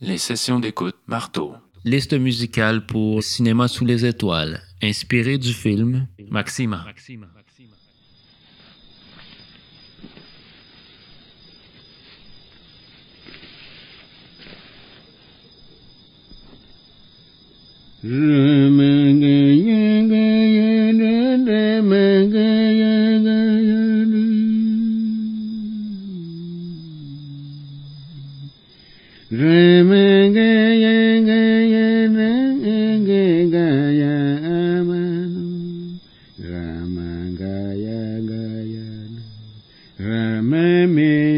Les sessions d'écoute Marteau. Liste musicale pour Cinéma sous les étoiles, inspirée du film Maxima. Dong i me.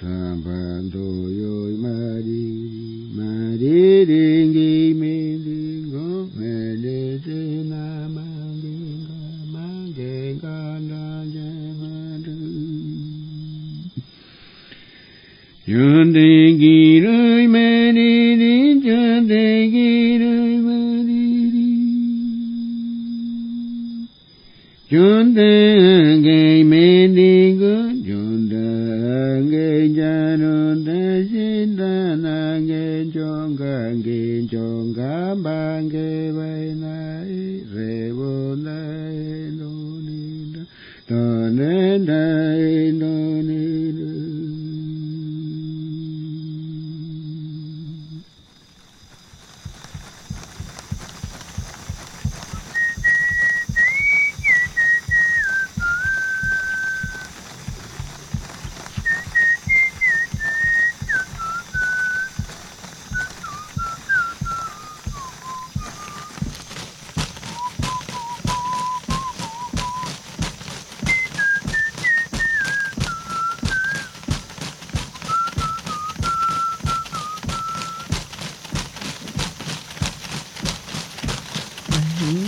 สัพพโย Mm-hmm.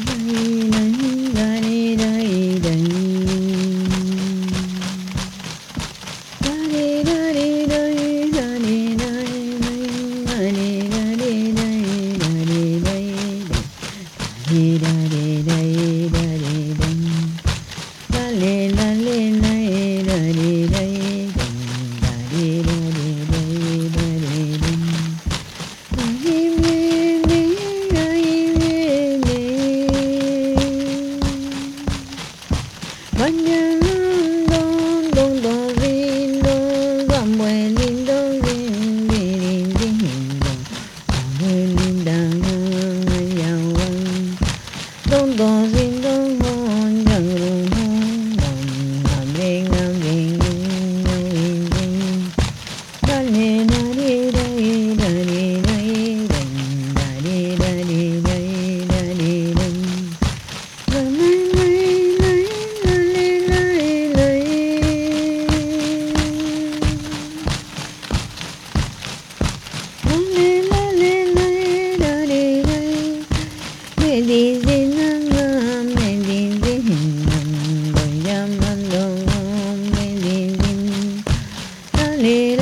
Lily,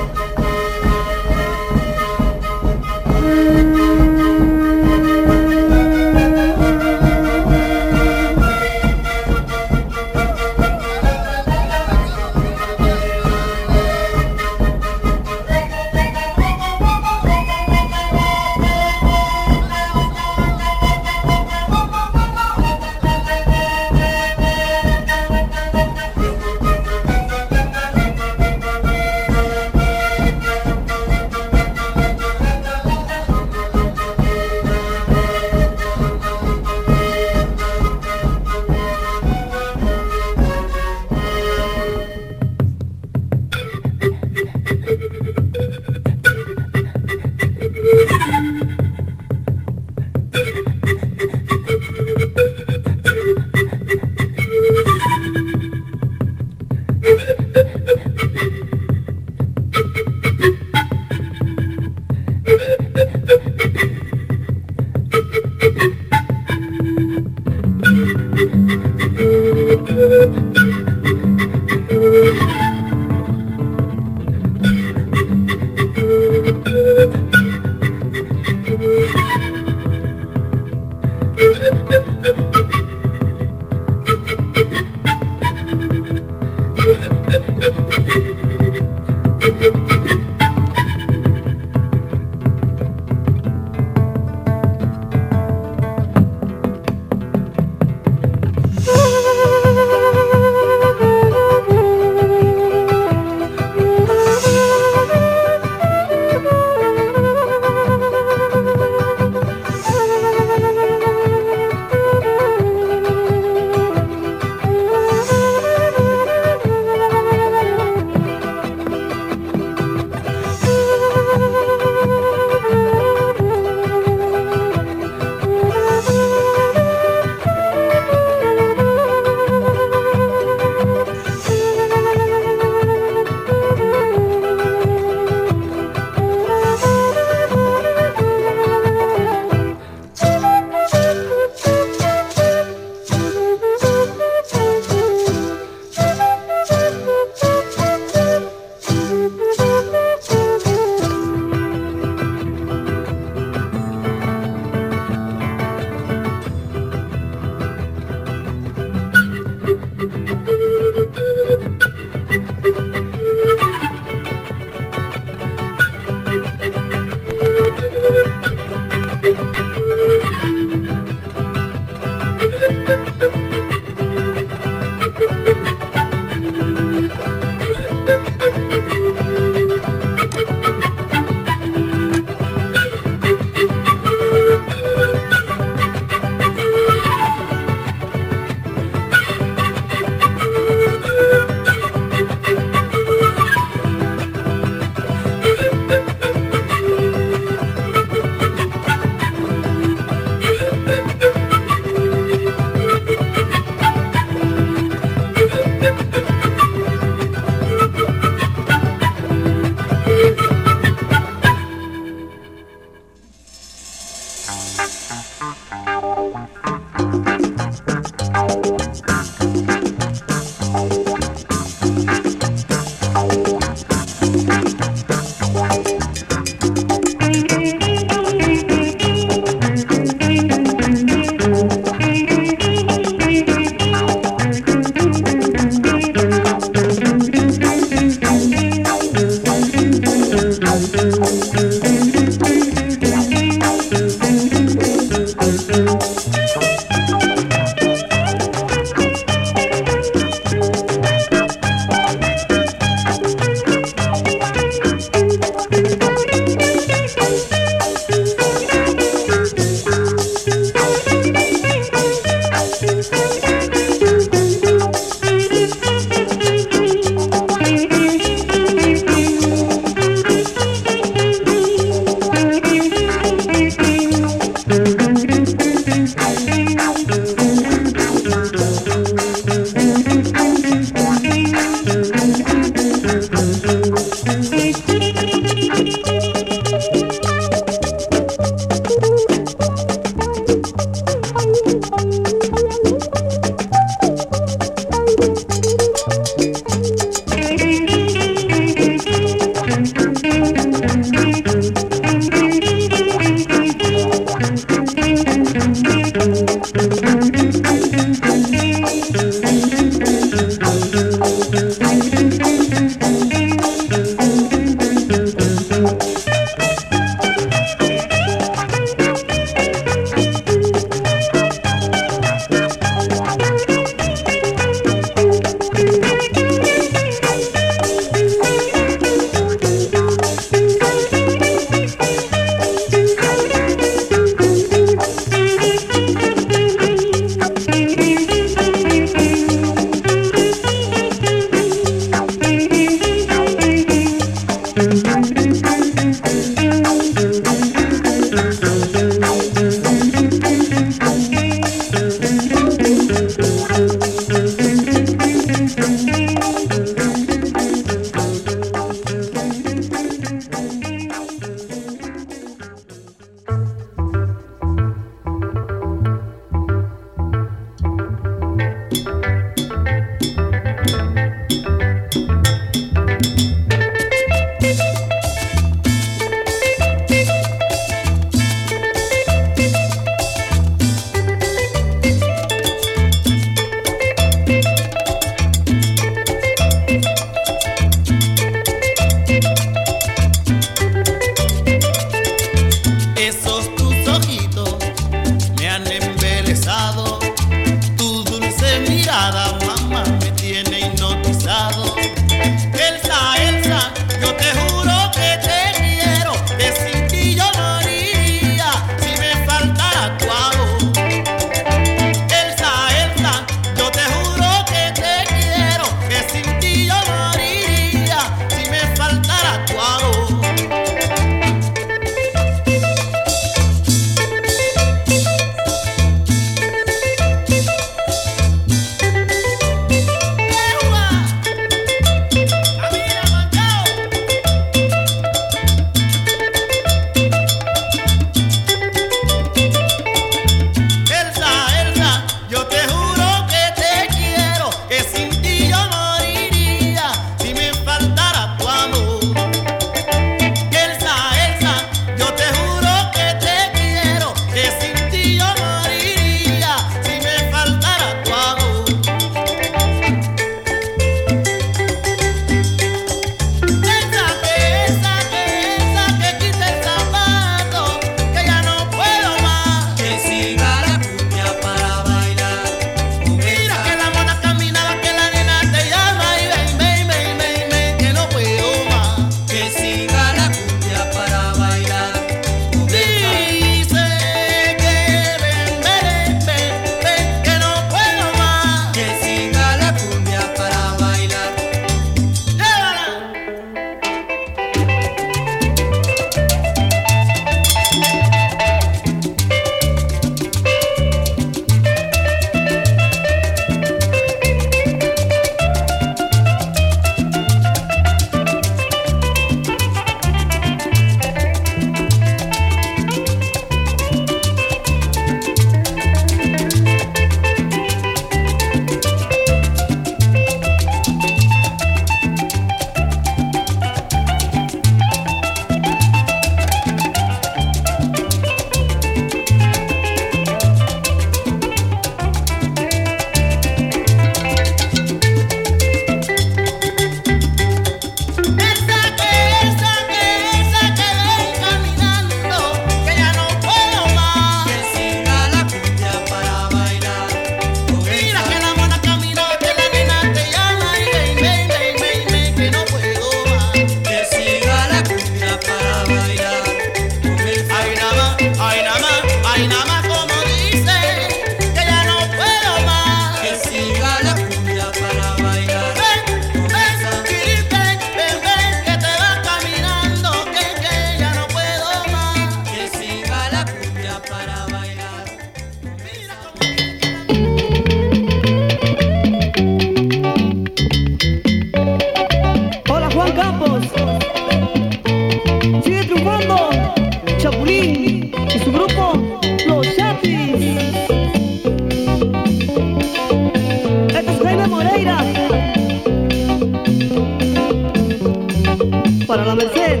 para la Merced,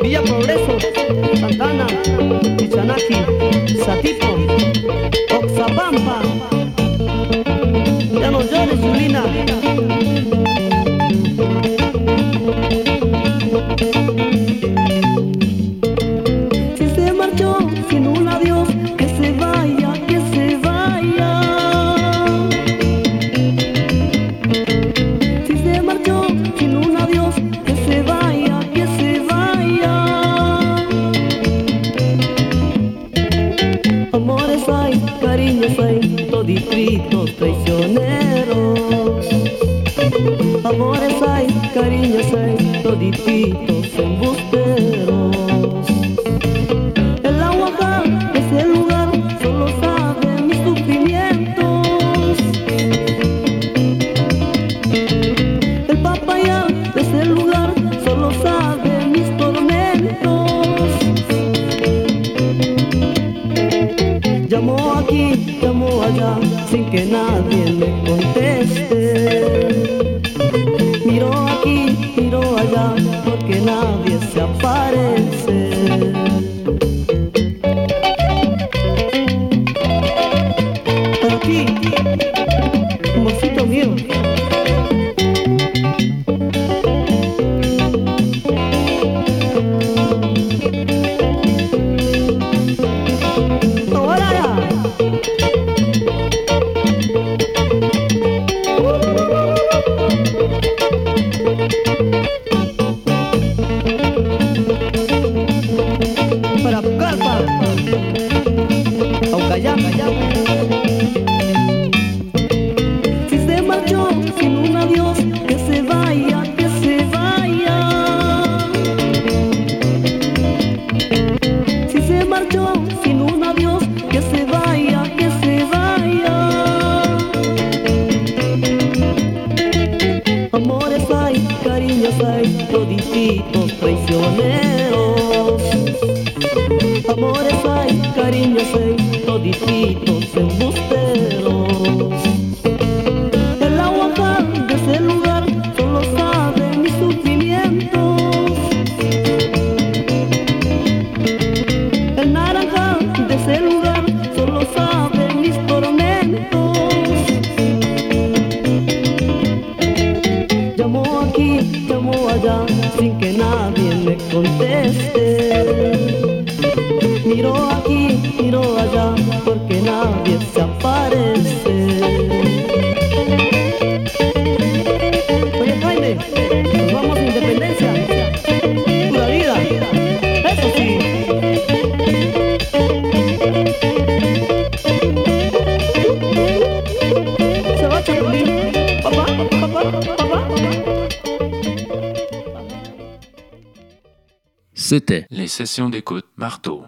Villa Progreso, Santana, Ichanaki, Satipo. pueblo, distritos traicioneros. Amores hay, cariños hay, todititos C'était les sessions d'écoute marteau.